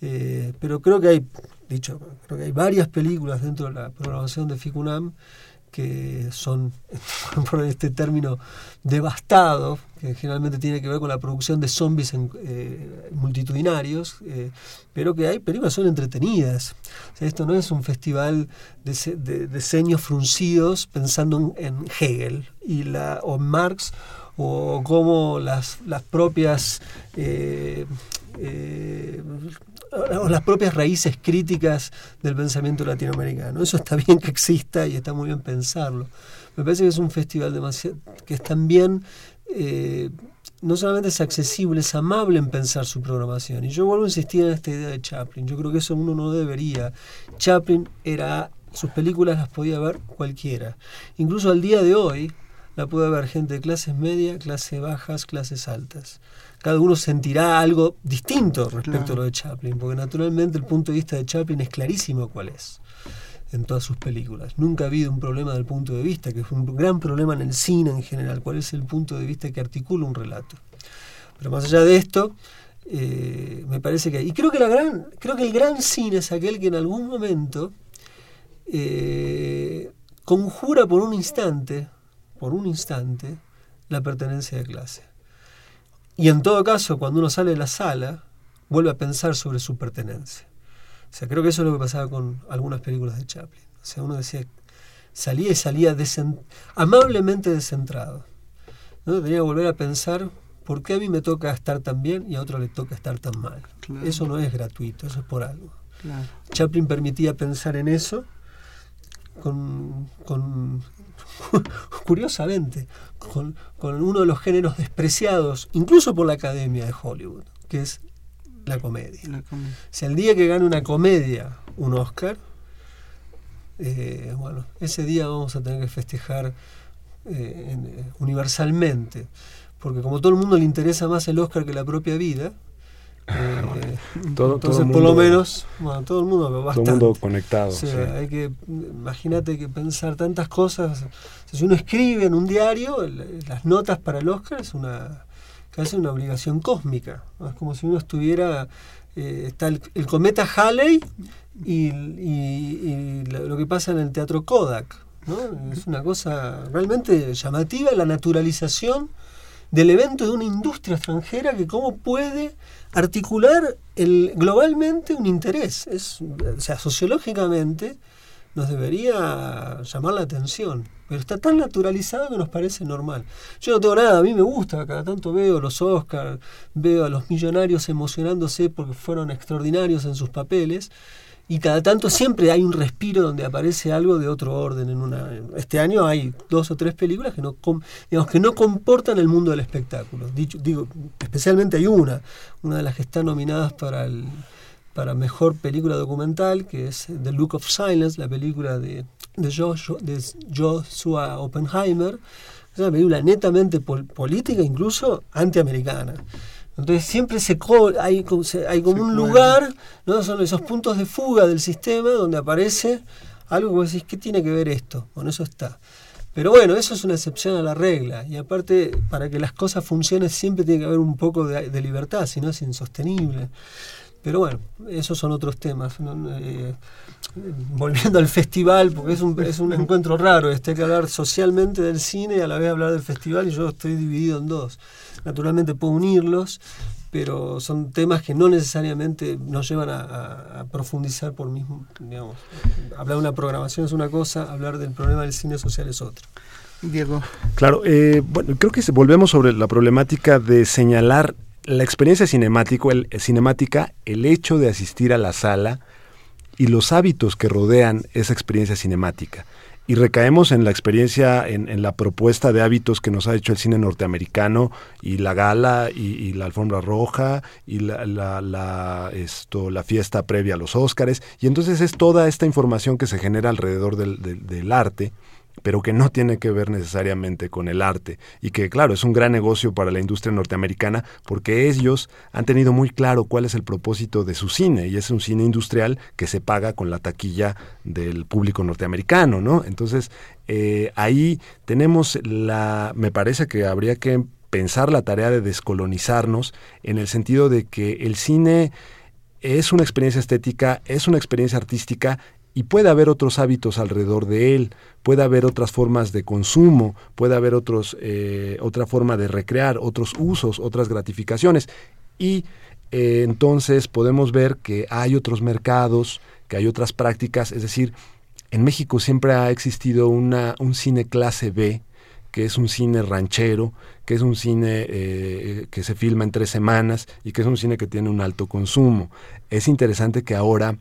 eh, pero creo que hay, dicho, creo que hay varias películas dentro de la programación de FICUNAM que son, por este término, devastados, que generalmente tiene que ver con la producción de zombies eh, multitudinarios, eh, pero que hay películas son entretenidas. esto no es un festival de, de, de fruncidos pensando en, Hegel y la, o Marx o cómo las, las propias eh, eh, las propias raíces críticas del pensamiento latinoamericano. Eso está bien que exista y está muy bien pensarlo. Me parece que es un festival demasiado, que es también, eh, no solamente es accesible, es amable en pensar su programación. Y yo vuelvo a insistir en esta idea de Chaplin. Yo creo que eso uno no debería. Chaplin era, sus películas las podía ver cualquiera. Incluso al día de hoy, la puede ver gente de clases media, clases bajas, clases altas. Cada uno sentirá algo distinto respecto a lo de Chaplin, porque naturalmente el punto de vista de Chaplin es clarísimo cuál es en todas sus películas. Nunca ha habido un problema del punto de vista, que es un gran problema en el cine en general, cuál es el punto de vista que articula un relato. Pero más allá de esto, eh, me parece que... Y creo que, la gran, creo que el gran cine es aquel que en algún momento eh, conjura por un instante por un instante la pertenencia de clase. Y en todo caso, cuando uno sale de la sala, vuelve a pensar sobre su pertenencia. O sea, creo que eso es lo que pasaba con algunas películas de Chaplin. O sea, uno decía, salía y salía amablemente descentrado. ¿no? Tenía que volver a pensar por qué a mí me toca estar tan bien y a otro le toca estar tan mal. Eso no es gratuito, eso es por algo. Chaplin permitía pensar en eso con, con curiosamente, con, uno de los géneros despreciados, incluso por la Academia de Hollywood, que es la comedia. Si el día que gane una comedia un Oscar, eh, bueno, ese día vamos a tener que festejar eh, eh, universalmente, porque como todo el mundo le interesa más el Oscar que la propia vida, eh, todo, entonces todo por lo mundo- menos, bueno, todo el mundo Todo el mundo conectado. O sea, sí. hay que, imagínate que pensar tantas cosas. O sea, si uno escribe en un diario, el- las notas para el Oscar es una casi una obligación cósmica. Es como si uno estuviera, eh, está el, el cometa Halley y, y- y lo lo que pasa en el teatro Kodak. ¿no? Es una cosa realmente llamativa la naturalización del evento de una industria extranjera que cómo puede articular el, globalmente un interés. Es, o sea, sociológicamente nos debería llamar la atención, pero está tan naturalizado que nos parece normal. Yo no tengo nada, a mí me gusta, cada tanto veo los Oscars, veo a los millonarios emocionándose porque fueron extraordinarios en sus papeles. Y cada tanto siempre hay un respiro donde aparece algo de otro orden. En una, este año hay dos o tres películas que no, digamos, que no comportan el mundo del espectáculo. Dicho, digo, especialmente hay una, una de las que están nominadas para el para mejor película documental, que es The Look of Silence, la película de, de, Joshua, de Joshua Oppenheimer. Es una película netamente pol- política, incluso antiamericana. Entonces siempre se co- hay, como un lugar, ¿no? son esos puntos de fuga del sistema donde aparece algo que vos decís, ¿qué tiene que ver esto? Bueno, eso está. Pero bueno, eso es una excepción a la regla. Y aparte, para que las cosas funcionen siempre tiene que haber un poco de, de libertad, si no es insostenible. Pero bueno, esos son otros temas. ¿no? Eh, volviendo al festival, porque es un, es un encuentro raro, este hay que hablar socialmente del cine y a la vez hablar del festival y yo estoy dividido en dos. Naturalmente puedo unirlos, pero son temas que no necesariamente nos llevan a, a- a profundizar por mismo, digamos. Hablar de una programación es una cosa, hablar del problema del cine social es otra. Diego. Claro, eh, bueno, creo que volvemos sobre la problemática de señalar la experiencia cinemático, el, cinemática, el hecho de asistir a la sala y los hábitos que rodean esa experiencia cinemática. Y recaemos en la experiencia, en, en la propuesta de hábitos que nos ha hecho el cine norteamericano y la gala y, y la alfombra roja y la, la- la, esto, la fiesta previa a los Óscares. Y entonces es toda esta información que se genera alrededor del, del- del arte pero que no tiene que ver necesariamente con el arte y que claro es un gran negocio para la industria norteamericana porque ellos han tenido muy claro cuál es el propósito de su cine y es un cine industrial que se paga con la taquilla del público norteamericano, ¿no? Entonces eh, ahí tenemos la, me parece que habría que pensar la tarea de descolonizarnos en el sentido de que el cine es una experiencia estética, es una experiencia artística y puede haber otros hábitos alrededor de él, puede haber otras formas de consumo, puede haber otros, eh, otra forma de recrear, otros usos, otras gratificaciones. Y eh, entonces podemos ver que hay otros mercados, que hay otras prácticas, es decir, en México siempre ha existido una, un cine clase B, que es un cine ranchero, que es un cine eh, que se filma en tres semanas y que es un cine que tiene un alto consumo. Es interesante que ahora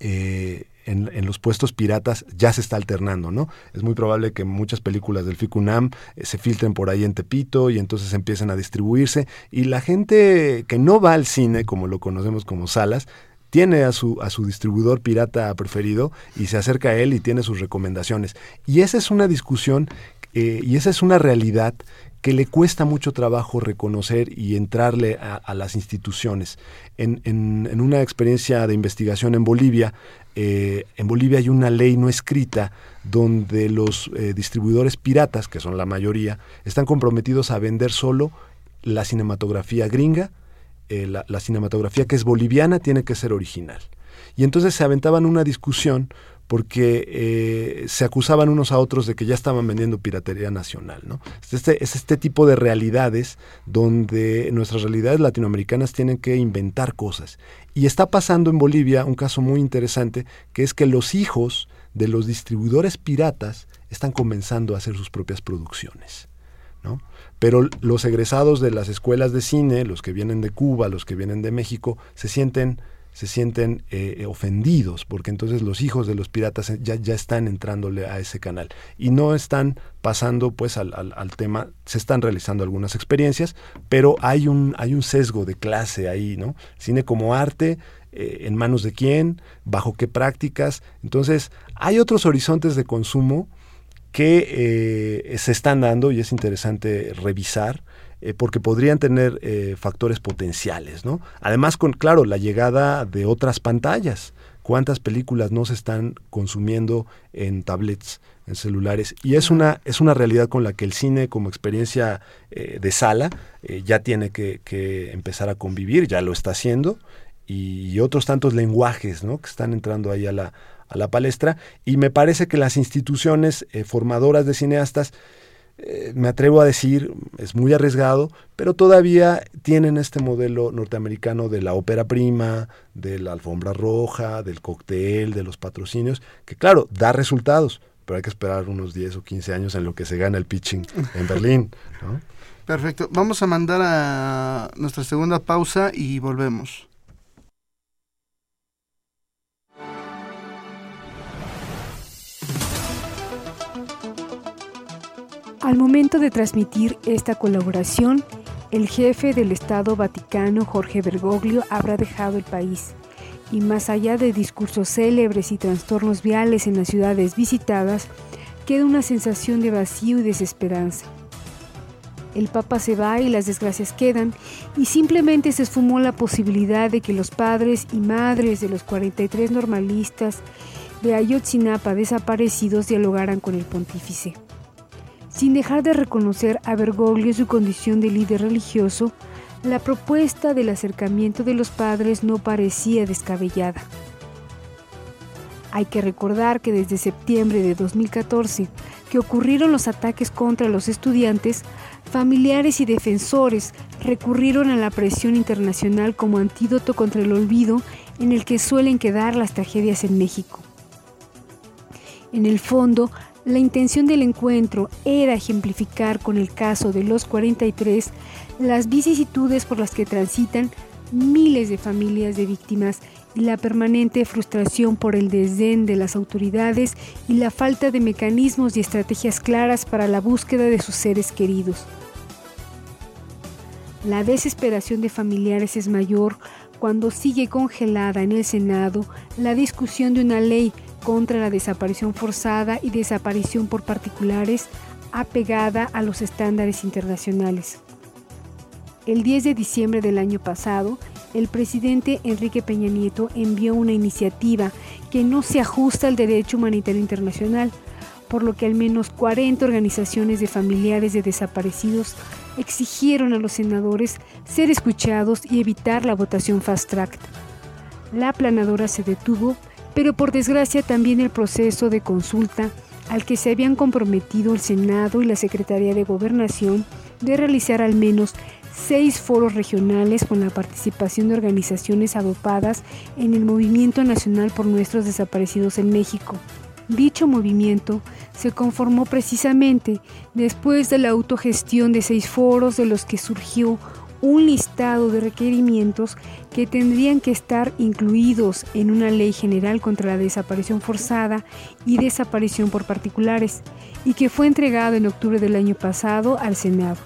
eh, en, los puestos piratas ya se está alternando, ¿no? Es muy probable que muchas películas del FICUNAM eh, se filtren por ahí en Tepito y entonces empiecen a distribuirse y la gente que no va al cine, como lo conocemos como salas, tiene a su, a su distribuidor pirata preferido y se acerca a él y tiene sus recomendaciones. Y esa es una discusión eh, y esa es una realidad que le cuesta mucho trabajo reconocer y entrarle a, las instituciones. En, en, en, una experiencia de investigación en Bolivia, eh, en Bolivia hay una ley no escrita donde los eh, distribuidores piratas, que son la mayoría, están comprometidos a vender solo la cinematografía gringa, eh, la, la cinematografía que es boliviana tiene que ser original. Y entonces se aventaban una discusión porque eh, se acusaban unos a otros de que ya estaban vendiendo piratería nacional. ¿no? Este, es este tipo de realidades donde nuestras realidades latinoamericanas tienen que inventar cosas. Y está pasando en Bolivia un caso muy interesante, que es que los hijos de los distribuidores piratas están comenzando a hacer sus propias producciones. ¿no? Pero los egresados de las escuelas de cine, los que vienen de Cuba, los que vienen de México, se sienten se sienten eh, ofendidos porque entonces los hijos de los piratas ya, ya están entrándole a ese canal. Y no están pasando pues al, al, tema, se están realizando algunas experiencias, pero hay un, hay un sesgo de clase ahí, ¿no? Cine como arte, eh, en manos de quién, bajo qué prácticas, entonces hay otros horizontes de consumo que eh, se están dando y es interesante revisar eh, porque podrían tener eh, factores potenciales, ¿no? Además, con, claro, la llegada de otras pantallas. ¿Cuántas películas no se están consumiendo en tablets, en celulares? Y es una, es una realidad con la que el cine como experiencia eh, de sala ya tiene que, empezar a convivir, ya lo está haciendo, y, otros tantos lenguajes ¿no? que están entrando ahí a la, a la palestra. Y me parece que las instituciones formadoras de cineastas eh, me atrevo a decir, es muy arriesgado, pero todavía tienen este modelo norteamericano de la ópera prima, de la alfombra roja, del cóctel, de los patrocinios, que claro, da resultados, pero hay que esperar unos 10 o 15 años en lo que se gana el pitching en Berlín. Perfecto, vamos a mandar a nuestra segunda pausa y volvemos. Al momento de transmitir esta colaboración, el jefe del Estado Vaticano, Jorge Bergoglio, habrá dejado el país. Y más allá de discursos célebres y trastornos viales en las ciudades visitadas, queda una sensación de vacío y desesperanza. El Papa se va y las desgracias quedan, y simplemente se esfumó la posibilidad de que los padres y madres de los 43 normalistas de Ayotzinapa desaparecidos dialogaran con el pontífice. Sin dejar de reconocer a Bergoglio su condición de líder religioso, la propuesta del acercamiento de los padres no parecía descabellada. Hay que recordar que desde septiembre de 2014, que ocurrieron los ataques contra los estudiantes, familiares y defensores recurrieron a la presión internacional como antídoto contra el olvido en el que suelen quedar las tragedias en México. En el fondo, la intención del encuentro era ejemplificar con el caso de los 43 las vicisitudes por las que transitan miles de familias de víctimas y la permanente frustración por el desdén de las autoridades y la falta de mecanismos y estrategias claras para la búsqueda de sus seres queridos. La desesperación de familiares es mayor cuando sigue congelada en el Senado la discusión de una ley contra la desaparición forzada y desaparición por particulares apegada a los estándares internacionales. El 10 de diciembre del año pasado, el presidente Enrique Peña Nieto envió una iniciativa que no se ajusta al derecho humanitario internacional, por lo que al menos 40 organizaciones de familiares de desaparecidos exigieron a los senadores ser escuchados y evitar la votación fast track. La planadora se detuvo pero por desgracia también el proceso de consulta al que se habían comprometido el Senado y la Secretaría de Gobernación de realizar al menos seis foros regionales con la participación de organizaciones agrupadas en el Movimiento Nacional por Nuestros Desaparecidos en México. Dicho movimiento se conformó precisamente después de la autogestión de seis foros de los que surgió un listado de requerimientos que tendrían que estar incluidos en una ley general contra la desaparición forzada y desaparición por particulares y que fue entregado en octubre del año pasado al Senado.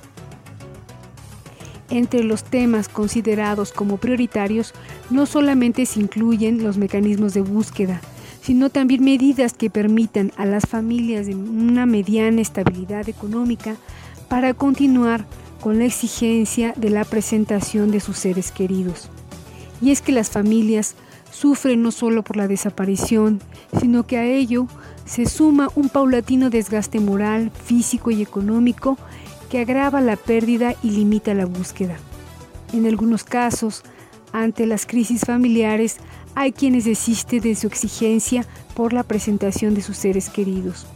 Entre los temas considerados como prioritarios no solamente se incluyen los mecanismos de búsqueda, sino también medidas que permitan a las familias de una mediana estabilidad económica para continuar con la exigencia de la presentación de sus seres queridos. Y es que las familias sufren no solo por la desaparición, sino que a ello se suma un paulatino desgaste moral, físico y económico que agrava la pérdida y limita la búsqueda. En algunos casos, ante las crisis familiares, hay quienes desisten de su exigencia por la presentación de sus seres queridos.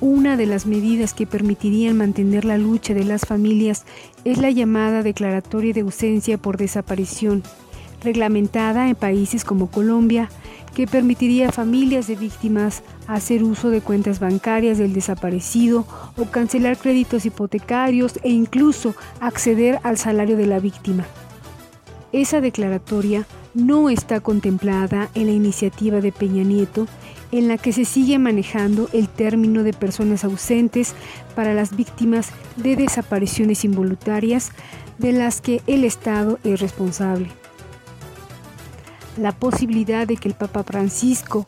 Una de las medidas que permitirían mantener la lucha de las familias es la llamada declaratoria de ausencia por desaparición, reglamentada en países como Colombia, que permitiría a familias de víctimas hacer uso de cuentas bancarias del desaparecido o cancelar créditos hipotecarios e incluso acceder al salario de la víctima. Esa declaratoria no está contemplada en la iniciativa de Peña Nieto en la que se sigue manejando el término de personas ausentes para las víctimas de desapariciones involuntarias de las que el Estado es responsable. La posibilidad de que el Papa Francisco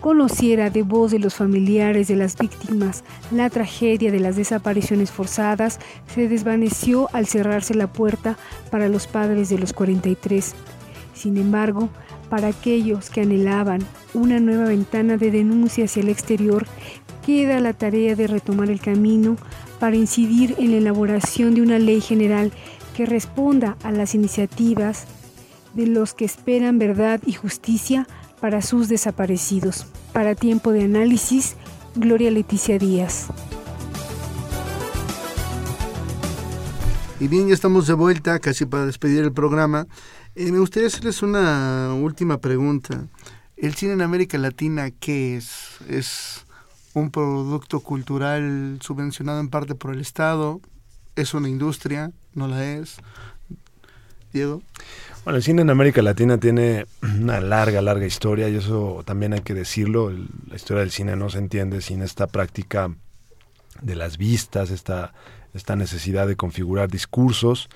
conociera de voz de los familiares de las víctimas la tragedia de las desapariciones forzadas, se desvaneció al cerrarse la puerta para los padres de los 43. Sin embargo, para aquellos que anhelaban una nueva ventana de denuncia hacia el exterior, queda la tarea de retomar el camino para incidir en la elaboración de una ley general que responda a las iniciativas de los que esperan verdad y justicia para sus desaparecidos. Para tiempo de análisis, Gloria Leticia Díaz. Y bien, ya estamos de vuelta, casi para despedir el programa. Eh, me gustaría hacerles una última pregunta. ¿El cine en América Latina qué es? ¿Es un producto cultural subvencionado en parte por el Estado? ¿Es una industria? ¿No la es? Diego. Bueno, el cine en América Latina tiene una larga, larga historia y eso también hay que decirlo. la historia del cine no se entiende sin esta práctica de las vistas, esta, esta necesidad de configurar discursos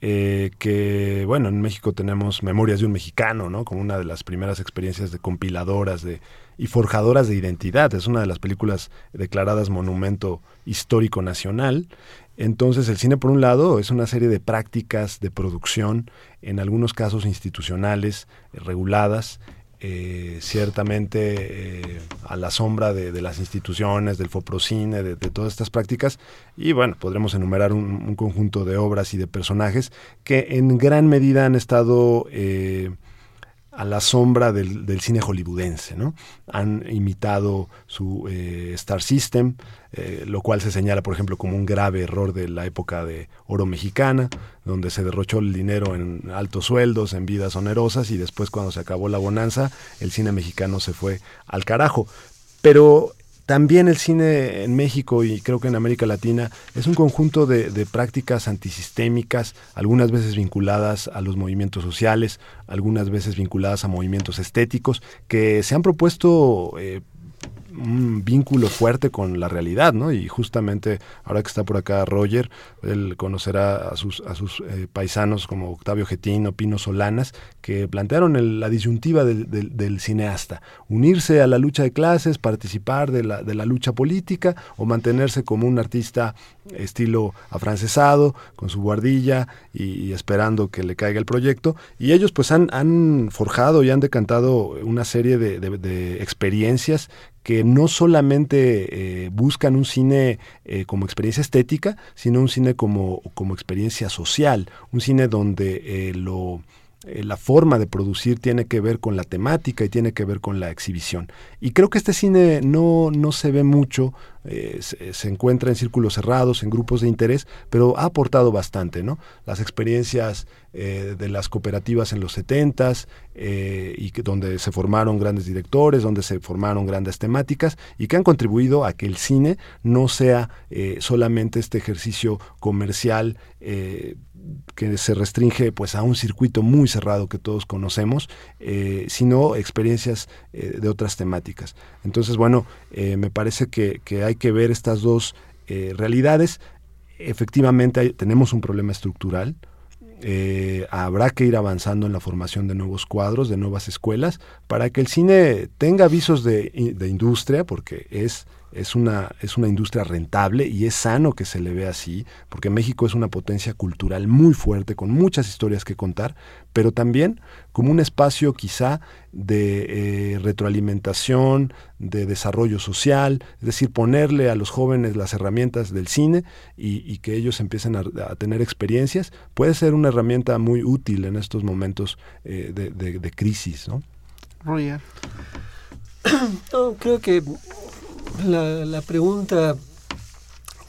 eh, que, bueno, en México tenemos Memorias de un Mexicano, ¿no? Como una de las primeras experiencias de compiladoras de, y forjadoras de identidad. Es una de las películas declaradas Monumento Histórico Nacional. Entonces el cine, por un lado, es una serie de prácticas de producción, en algunos casos institucionales, reguladas, eh, ciertamente eh, a la sombra de, las instituciones, del FOPROCINE, de, todas estas prácticas. Y bueno, podremos enumerar un, conjunto de obras y de personajes que en gran medida han estado eh, a la sombra del, cine hollywoodense. ¿no? Han imitado su eh, Star System, eh, lo cual se señala, por ejemplo, como un grave error de la época de oro mexicana, donde se derrochó el dinero en altos sueldos, en vidas onerosas, y después cuando se acabó la bonanza, el cine mexicano se fue al carajo. Pero también el cine en México y creo que en América Latina es un conjunto de, prácticas antisistémicas, algunas veces vinculadas a los movimientos sociales, algunas veces vinculadas a movimientos estéticos, que se han propuesto eh, un vínculo fuerte con la realidad, ¿no? Y justamente ahora que está por acá Roger, él conocerá a sus, a sus eh, paisanos como Octavio Getino, Pino Solanas, que plantearon la disyuntiva del, cineasta, unirse a la lucha de clases, participar de la, de la lucha política o mantenerse como un artista estilo afrancesado, con su guardilla y, esperando que le caiga el proyecto. Y ellos pues han, forjado y han decantado una serie de experiencias que no solamente eh, buscan un cine eh, como experiencia estética, sino un cine como, como experiencia social, un cine donde eh, lo eh, la forma de producir tiene que ver con la temática y tiene que ver con la exhibición. Y creo que este cine no, no se ve mucho, eh, se, encuentra en círculos cerrados, en grupos de interés, pero ha aportado bastante, ¿no? Las experiencias eh, de las cooperativas en los 70 y que, donde se formaron grandes directores, donde se formaron grandes temáticas y que han contribuido a que el cine no sea solamente este ejercicio comercial que se restringe pues a un circuito muy cerrado que todos conocemos, eh, sino experiencias eh, de otras temáticas. Entonces, bueno, eh, me parece que, hay que ver estas dos realidades. Efectivamente tenemos un problema estructural, habrá que ir avanzando en la formación de nuevos cuadros, de nuevas escuelas, para que el cine tenga visos de industria, porque es es una, es una industria rentable y es sano que se le vea así, porque México es una potencia cultural muy fuerte, con muchas historias que contar, pero también como un espacio quizá de eh, retroalimentación, de desarrollo social, es decir, ponerle a los jóvenes las herramientas del cine y, que ellos empiecen a, tener experiencias, puede ser una herramienta muy útil en estos momentos eh, de, crisis. ¿no? No, creo que la, pregunta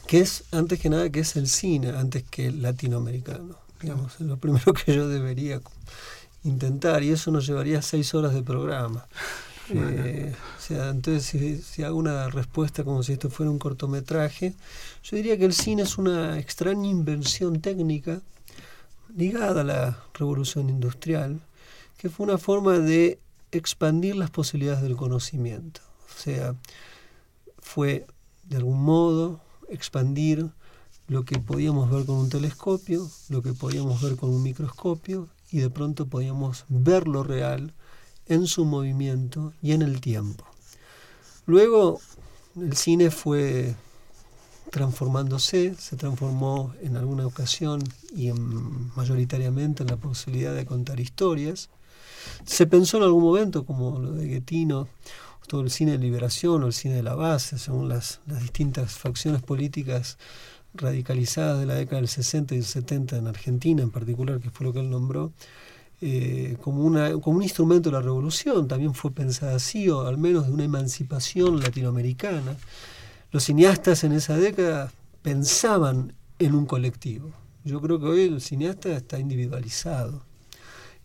que es, antes que nada, ¿qué es el cine antes que el latinoamericano? Digamos, es lo primero que yo debería intentar y eso nos llevaría seis horas de programa. Eh, o sea, entonces si, si, hago una respuesta como si esto fuera un cortometraje, yo diría que el cine es una extraña invención técnica ligada a la revolución industrial, que fue una forma de expandir las posibilidades del conocimiento. O sea, fue de algún modo expandir lo que podíamos ver con un telescopio, lo que podíamos ver con un microscopio y de pronto podíamos ver lo real en su movimiento y en el tiempo. Luego el cine fue transformándose, se transformó en alguna ocasión y en, mayoritariamente en la posibilidad de contar historias. Se pensó en algún momento, como lo de Guetino, todo el cine de liberación o el cine de la base, según las, las distintas facciones políticas radicalizadas de la década del 60 y del 70 en Argentina en particular, que fue lo que él nombró, eh, como, una, como un instrumento de la revolución, también fue pensada así, o al menos de una emancipación latinoamericana. Los cineastas en esa década pensaban en un colectivo. Yo creo que hoy el cineasta está individualizado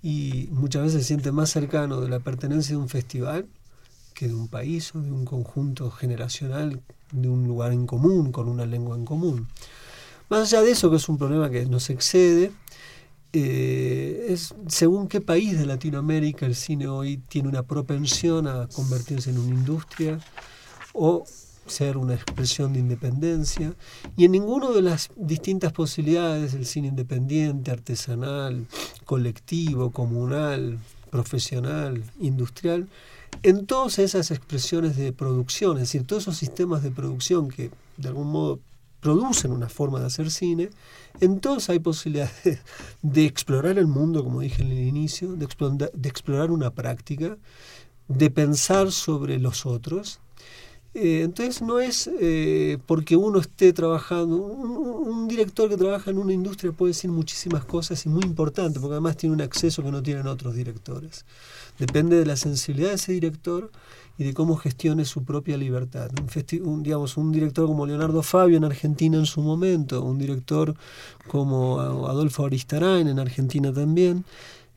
y muchas veces se siente más cercano de la pertenencia de un festival que de un país o de un conjunto generacional, de un lugar en común, con una lengua en común. Más allá de eso, que es un problema que nos excede, eh, es según qué país de Latinoamérica el cine hoy tiene una propensión a convertirse en una industria o ser una expresión de independencia y en ninguna de las distintas posibilidades el cine independiente, artesanal, colectivo, comunal, profesional, industrial, en todas esas expresiones de producción, es decir, todos esos sistemas de producción que de algún modo producen una forma de hacer cine, en todos hay posibilidades de, explorar el mundo, como dije en el inicio, de, explorar, una práctica, de pensar sobre los otros. Eh, entonces no es eh, porque uno esté trabajando, un, director que trabaja en una industria puede decir muchísimas cosas y muy importante, porque además tiene un acceso que no tienen otros directores. Depende de la sensibilidad de ese director y de cómo gestione su propia libertad. Un, digamos, un director como Leonardo Fabio en Argentina en su momento, un director como Adolfo Aristarain en Argentina también,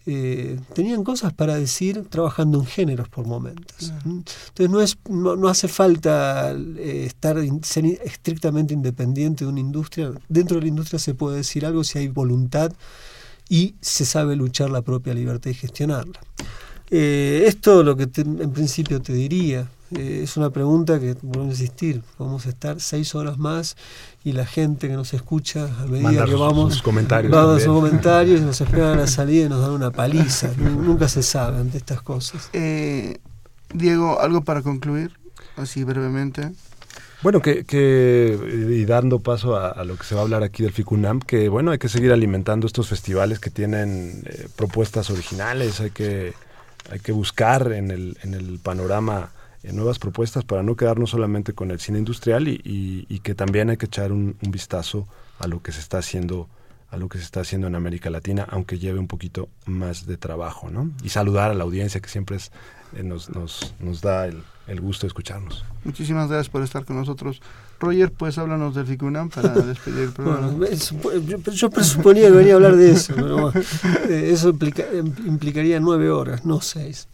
eh, tenían cosas para decir trabajando en géneros por momentos. Entonces no, es, no, hace falta eh, estar ser estrictamente independiente de una industria. Dentro de la industria se puede decir algo si hay voluntad y se sabe luchar la propia libertad y gestionarla. Eh, esto lo que en principio te diría. Eh, es una pregunta que, vuelvo a insistir, vamos a estar seis horas más y la gente que nos escucha, a medida que vamos, sus comentarios, sus comentarios y nos esperan a la salida y nos dan una paliza. Nunca se sabe ante estas cosas. Eh, Diego, ¿algo para concluir? Así brevemente. Bueno, que, que, y dando paso a, lo que se va a hablar aquí del FICUNAM, que bueno, hay que seguir alimentando estos festivales que tienen propuestas originales, hay que hay que buscar en el, en el panorama eh, nuevas propuestas para no quedarnos solamente con el cine industrial y, y, que también hay que echar un, vistazo a lo que se está haciendo a lo que se está haciendo en América Latina, aunque lleve un poquito más de trabajo, ¿no? Y saludar a la audiencia que siempre es, eh, nos, nos, nos da el, el gusto de escucharnos. Muchísimas gracias por estar con nosotros. Roger, pues háblanos del FICUNAM para despedir el programa. yo, presuponía que venía a hablar de eso, pero eh, eso implicaría nueve horas, no seis.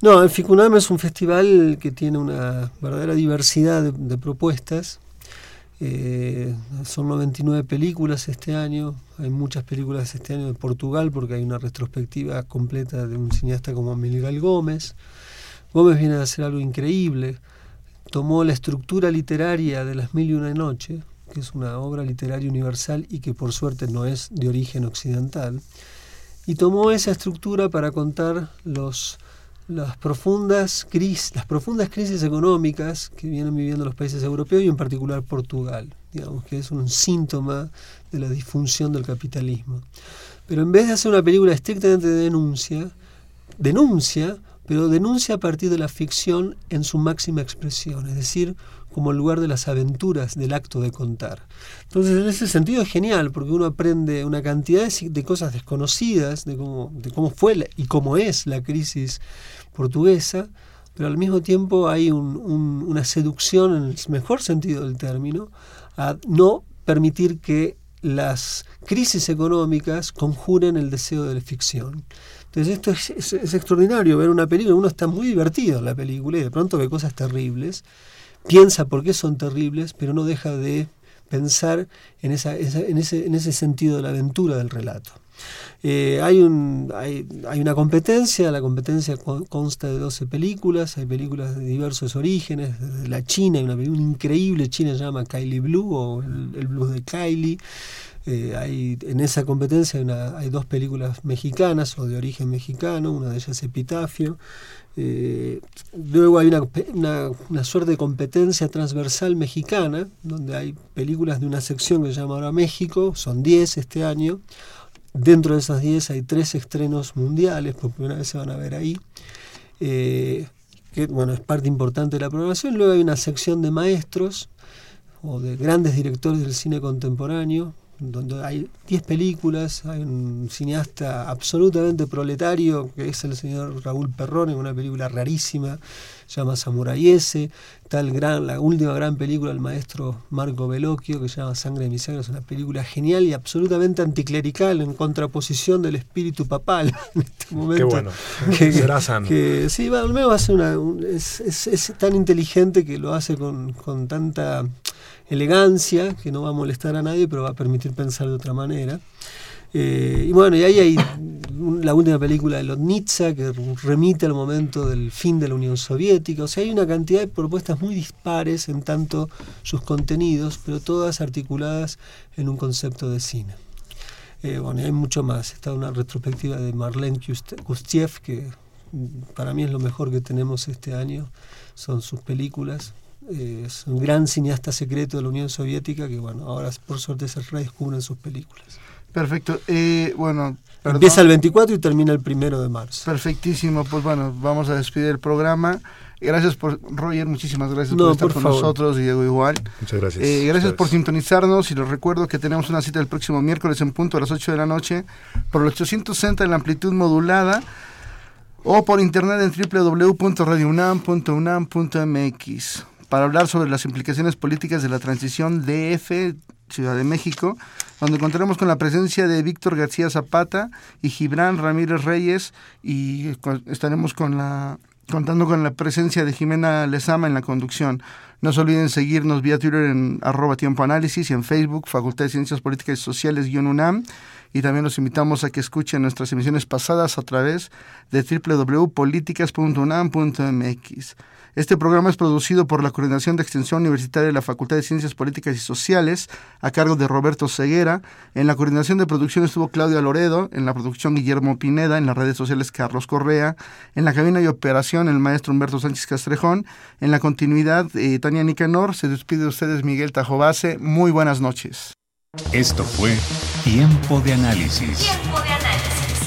No, el FICUNAM es un festival que tiene una verdadera diversidad de, propuestas. Eh, son 99 películas este año, hay muchas películas este año de Portugal porque hay una retrospectiva completa de un cineasta como Miguel Gómez. Gómez viene a hacer algo increíble tomó la estructura literaria de Las Mil y Una Noche, que es una obra literaria universal y que por suerte no es de origen occidental, y tomó esa estructura para contar las, profundas crisis, las profundas crisis económicas que vienen viviendo los países europeos y en particular Portugal, digamos que es un síntoma de la disfunción del capitalismo. Pero en vez de hacer una película estrictamente de denuncia, denuncia pero denuncia a partir de la ficción en su máxima expresión, es decir, como lugar de las aventuras del acto de contar. Entonces, en ese sentido es genial, porque uno aprende una cantidad de cosas desconocidas, de cómo fue y cómo es la crisis portuguesa, pero al mismo tiempo hay una seducción, en el mejor sentido del término, a no permitir que las crisis económicas conjuren el deseo de la ficción. Entonces esto es, extraordinario, ver una película, uno está muy divertido en la película y de pronto ve cosas terribles, piensa por qué son terribles, pero no deja de pensar en, ese, en ese sentido de la aventura del relato. Eh, hay, una competencia, la competencia consta de 12 películas, hay películas de diversos orígenes, desde la China, hay una película increíble china se llama Kylie Blue o el, el Blues de Kylie, Eh, hay, en esa competencia hay, dos películas mexicanas o de origen mexicano, una de ellas es Epitafio. Eh, luego hay una, una, suerte de competencia transversal mexicana, donde hay películas de una sección que se llama ahora México, son 10 este año. Dentro de esas 10 hay tres estrenos mundiales, por primera vez se van a ver ahí. Eh, que bueno, es parte importante de la programación. Luego hay una sección de maestros o de grandes directores del cine contemporáneo, donde hay 10 películas, hay un cineasta absolutamente proletario, que es el señor Raúl Perrón, en una película rarísima, se llama Samurai S, tal gran, la última gran película del maestro Marco Bellocchio, que se llama Sangre de mi sangre, es una película genial y absolutamente anticlerical, en contraposición del espíritu papal en este momento. Qué bueno, que, será sano. Que, sí, va, va a ser una, es, es, es, tan inteligente que lo hace con, con tanta elegancia, que no va a molestar a nadie, pero va a permitir pensar de otra manera. Eh, y bueno, y ahí hay la última película de Lotnitsa que remite al momento del fin de la Unión Soviética. O sea, hay una cantidad de propuestas muy dispares en tanto sus contenidos, pero todas articuladas en un concepto de cine. Eh, bueno, y hay mucho más. Está una retrospectiva de Marlene Gustiev, que para mí es lo mejor que tenemos este año. Son sus películas es un gran cineasta secreto de la Unión Soviética que, bueno, ahora por suerte se redescubren sus películas. Perfecto. Eh, bueno, empieza el 24 y termina el primero de marzo. Perfectísimo. Pues bueno, vamos a despedir el programa. Gracias por, Roger, muchísimas gracias por estar con nosotros, Diego igual. Muchas gracias. Eh, gracias por sintonizarnos y les recuerdo que tenemos una cita el próximo miércoles en punto a las 8 de la noche por el 860 en la amplitud modulada o por internet en www.radiounam.unam.mx para hablar sobre las implicaciones políticas de la transición DF Ciudad de México, donde contaremos con la presencia de Víctor García Zapata y Gibran Ramírez Reyes y estaremos con la contando con la presencia de Jimena Lezama en la conducción. No se olviden seguirnos vía Twitter en arroba tiempo análisis y en Facebook, Facultad de Ciencias Políticas y Sociales-UNAM. Y también los invitamos a que escuchen nuestras emisiones pasadas a través de www.políticas.unam.mx. Este programa es producido por la Coordinación de Extensión Universitaria de la Facultad de Ciencias Políticas y Sociales, a cargo de Roberto Ceguera. En la coordinación de producción estuvo Claudia Loredo, en la producción Guillermo Pineda, en las redes sociales Carlos Correa, en la cabina de operación el maestro Humberto Sánchez Castrejón, en la continuidad eh, Tania Nicanor. Se despide de ustedes Miguel Tajobase. Muy buenas noches. Esto fue Tiempo de Análisis. Tiempo de Análisis